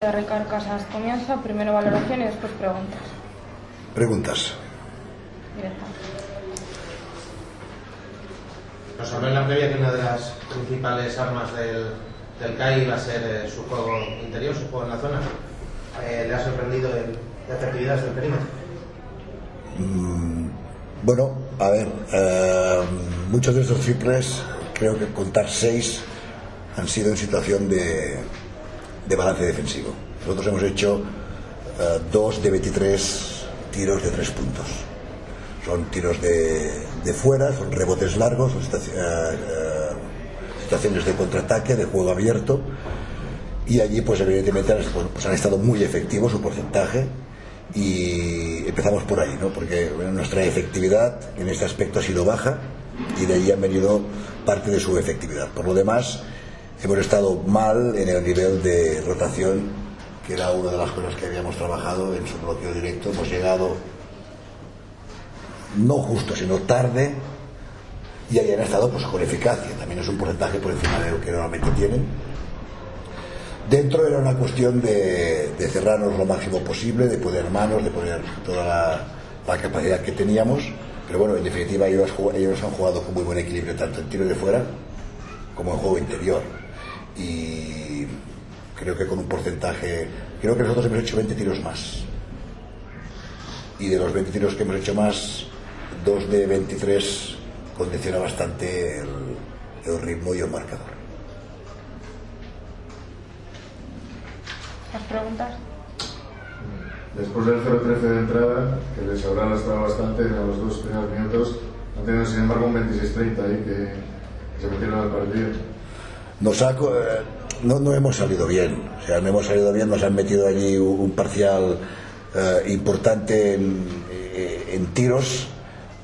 Ricardo Casas comienza, primero valoración y después preguntas. Preguntas. Nos habló en la previa que una de las principales armas del, del CAI iba a ser eh, su juego interior, su juego en la zona. Eh, ¿Le ha sorprendido el, la efectividad del perímetro? Mm, bueno, a ver, eh, muchos de estos triples, creo que contar seis, han sido en situación de, de balance defensivo. Nosotros hemos hecho eh, dos de 23 tiros de tres puntos. Son tiros de, de fuera, son rebotes largos, son estaci- eh, eh, situaciones de contraataque, de juego abierto. Y allí, pues evidentemente, pues, han estado muy efectivos su porcentaje. Y empezamos por ahí, ¿no? Porque nuestra efectividad en este aspecto ha sido baja y de ahí han venido parte de su efectividad. Por lo demás, hemos estado mal en el nivel de rotación, que era una de las cosas que habíamos trabajado en su bloqueo directo. Hemos llegado no justo, sino tarde y ahí han estado pues con eficacia. También es un porcentaje por encima de lo que normalmente tienen. Dentro era una cuestión de, cerrarnos lo máximo posible, de poner manos, de poner toda la, capacidad que teníamos. Pero bueno, en definitiva ellos, ellos han jugado con muy buen equilibrio, tanto en tiro de fuera como en juego interior. Y creo que con un porcentaje, creo que nosotros hemos hecho 20 tiros más. Y de los 20 tiros que hemos hecho más, dos de 23 condiciona bastante el, el ritmo y el marcador. ¿Las preguntas? Después del 0-13 de entrada, que les habrá lastrado bastante en los dos primeros minutos, han tenido sin embargo un 26-30 ahí que se metieron al partido. Nos ha no, no hemos salido bien, o sea, no hemos salido bien, nos han metido allí un, parcial eh, importante en, eh, tiros.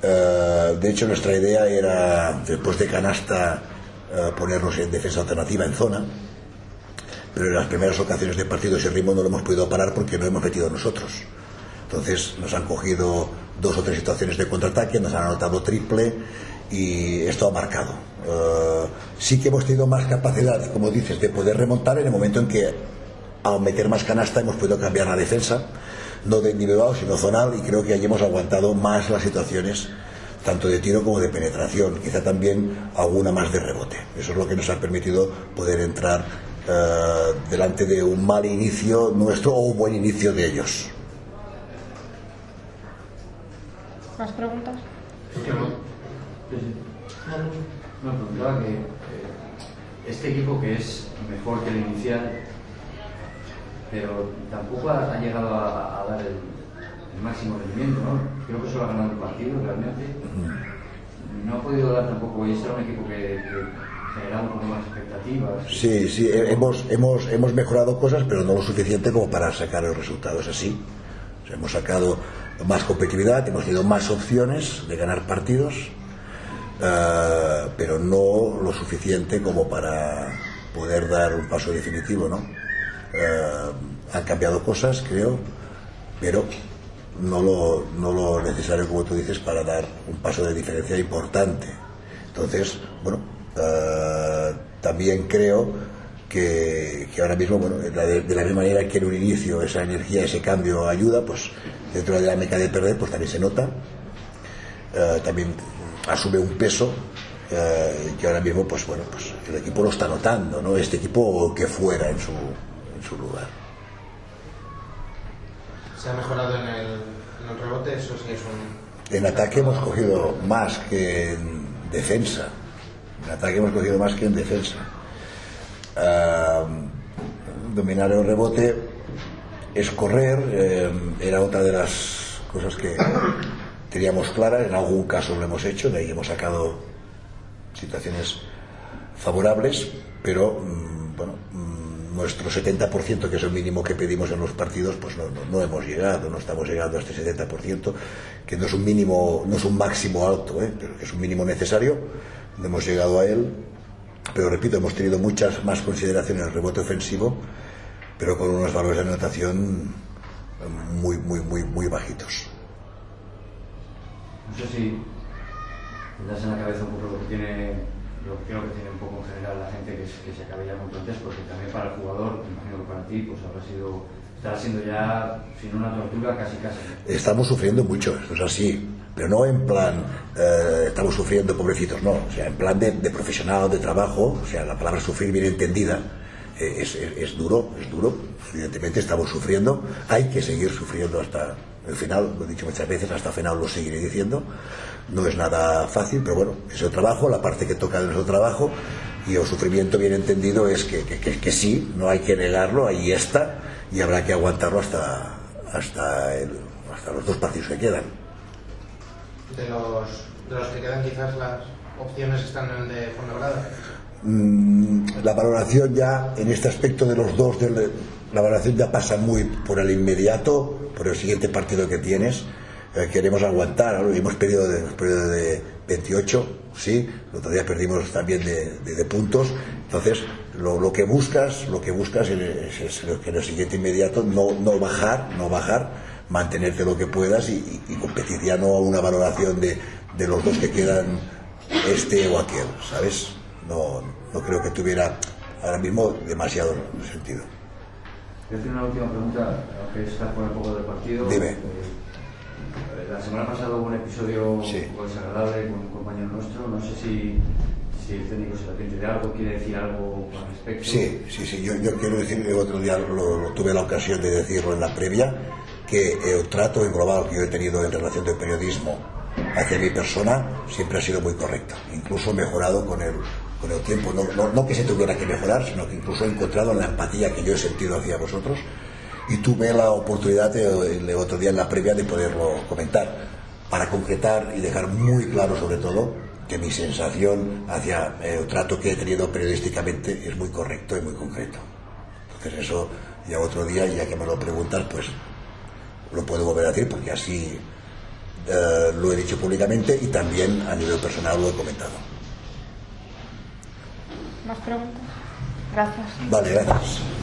Eh, de hecho, nuestra idea era, después de canasta, ponernos en defensa alternativa en zona. Pero en las primeras ocasiones de partido ese ritmo no lo hemos podido parar porque no hemos metido nosotros. Entonces nos han cogido dos o tres situaciones de contraataque, nos han anotado triple y esto ha marcado. Eh, sí que hemos tenido más capacidad, como dices, de poder remontar en el momento en que al meter más canasta hemos podido cambiar la defensa, no de individual sino zonal y creo que allí hemos aguantado más las situaciones tanto de tiro como de penetración, quizá también alguna más de rebote. Eso es lo que nos ha permitido poder entrar eh, delante de un mal inicio nuestro o un buen inicio de ellos. ¿Más preguntas? No, preguntaba que eh, este equipo que es mejor que el inicial, pero tampoco ha, ha llegado a, a dar el, el máximo rendimiento, ¿no? Creo que solo ha ganado un partido realmente. No ha podido dar tampoco, y este era un equipo que, que generaba un poco más expectativas. Sí, sí, he- hemos, hemos, hemos mejorado cosas, pero no lo suficiente como para sacar el resultado, es así. O sea, hemos sacado más competitividad, hemos tenido más opciones de ganar partidos, eh, pero no lo suficiente como para poder dar un paso definitivo, ¿no? Eh, han cambiado cosas, creo, pero no lo, no lo necesario, como tú dices, para dar un paso de diferencia importante. Entonces, bueno, eh, también creo que, que ahora mismo, bueno, de de la misma manera que en un inicio esa energía, ese cambio ayuda, pues dentro de la dinámica de perder, pues también se nota. Eh, también asume un peso eh, que ahora mismo, pues bueno, pues el equipo lo está notando, ¿no? Este equipo que fuera en su, en su lugar. ¿Se ha mejorado en el, en el rebote? Eso sí es un... En ataque hemos cogido más que en defensa. En ataque hemos cogido más que en defensa. Ah, dominar el rebote es correr, eh, era otra de las cosas que teníamos claras, en algún caso lo hemos hecho, de ahí hemos sacado situaciones favorables, pero mm, bueno, mm, nuestro 70%, que es el mínimo que pedimos en los partidos, pues no, no, no hemos llegado, no estamos llegando a este 70%, que no es un mínimo, no es un máximo alto, ¿eh? pero que es un mínimo necesario, no hemos llegado a él, pero repito, hemos tenido muchas más consideraciones en el rebote ofensivo, pero con unos valores de anotación muy, muy, muy, muy bajitos. No sé si tendrás en la cabeza un poco lo que tiene lo que creo que tiene un poco en general la gente que, se acabe ya con planteas, porque también para el jugador, imagino que para ti, pues habrá sido, estará siendo ya, sin una tortura, casi casi. Estamos sufriendo mucho, esto es así, pero no en plan, eh, estamos sufriendo pobrecitos, no, o sea, en plan de, de profesional, de trabajo, o sea, la palabra sufrir bien entendida, eh, es- es duro, es duro, evidentemente estamos sufriendo, hay que seguir sufriendo hasta el final, lo he dicho muchas veces, hasta el final lo seguiré diciendo, no es nada fácil, pero bueno, es el trabajo, la parte que toca de nuestro trabajo, y el sufrimiento bien entendido es que, que- que- que sí, no hay que negarlo, ahí está, y habrá que aguantarlo hasta, hasta, el- hasta los dos partidos que quedan. De los, de los que quedan, quizás las opciones están en el de Fuenlabrada. Mm, la valoración ya en este aspecto de los dos del- la valoración ya pasa muy por el inmediato por el siguiente partido que tienes Eh, queremos aguantar ¿no? hemos perdido de, hemos de 28 sí el otro día perdimos también de, de- puntos entonces lo, lo que buscas lo que buscas es, que en el siguiente inmediato no, no bajar no bajar mantenerte lo que puedas y, y- y competir ya no una valoración de, de los dos que quedan este o aquel sabes no, no creo que tuviera ahora mismo demasiado sentido. A hacer una última pregunta, aunque está fuera un poco del partido. Dime. Eh, la semana pasada hubo un episodio Sí. un poco desagradable con un compañero nuestro. No sé si, si el técnico se arrepiente de algo, quiere decir algo al respecto. Sí, sí, sí. Yo, yo quiero decir, otro día lo, lo tuve la ocasión de decirlo en la previa, que el trato global que yo he tenido en relación del periodismo hacia mi persona siempre ha sido muy correcto, incluso mejorado con el, con el tiempo. No, no, no que se tuviera que mejorar, sino que incluso he encontrado la empatía que yo he sentido hacia vosotros y tuve la oportunidad eh, el otro día en la previa de poderlo comentar para concretar y dejar muy claro sobre todo que mi sensación hacia eh, el trato que he tenido periodísticamente es muy correcto y muy concreto. Entonces eso ya otro día, ya que me lo preguntas, pues lo puedo volver a decir porque así eh, lo he dicho públicamente y también a nivel personal lo he comentado. ¿Más preguntas? Gracias. Vale, gracias.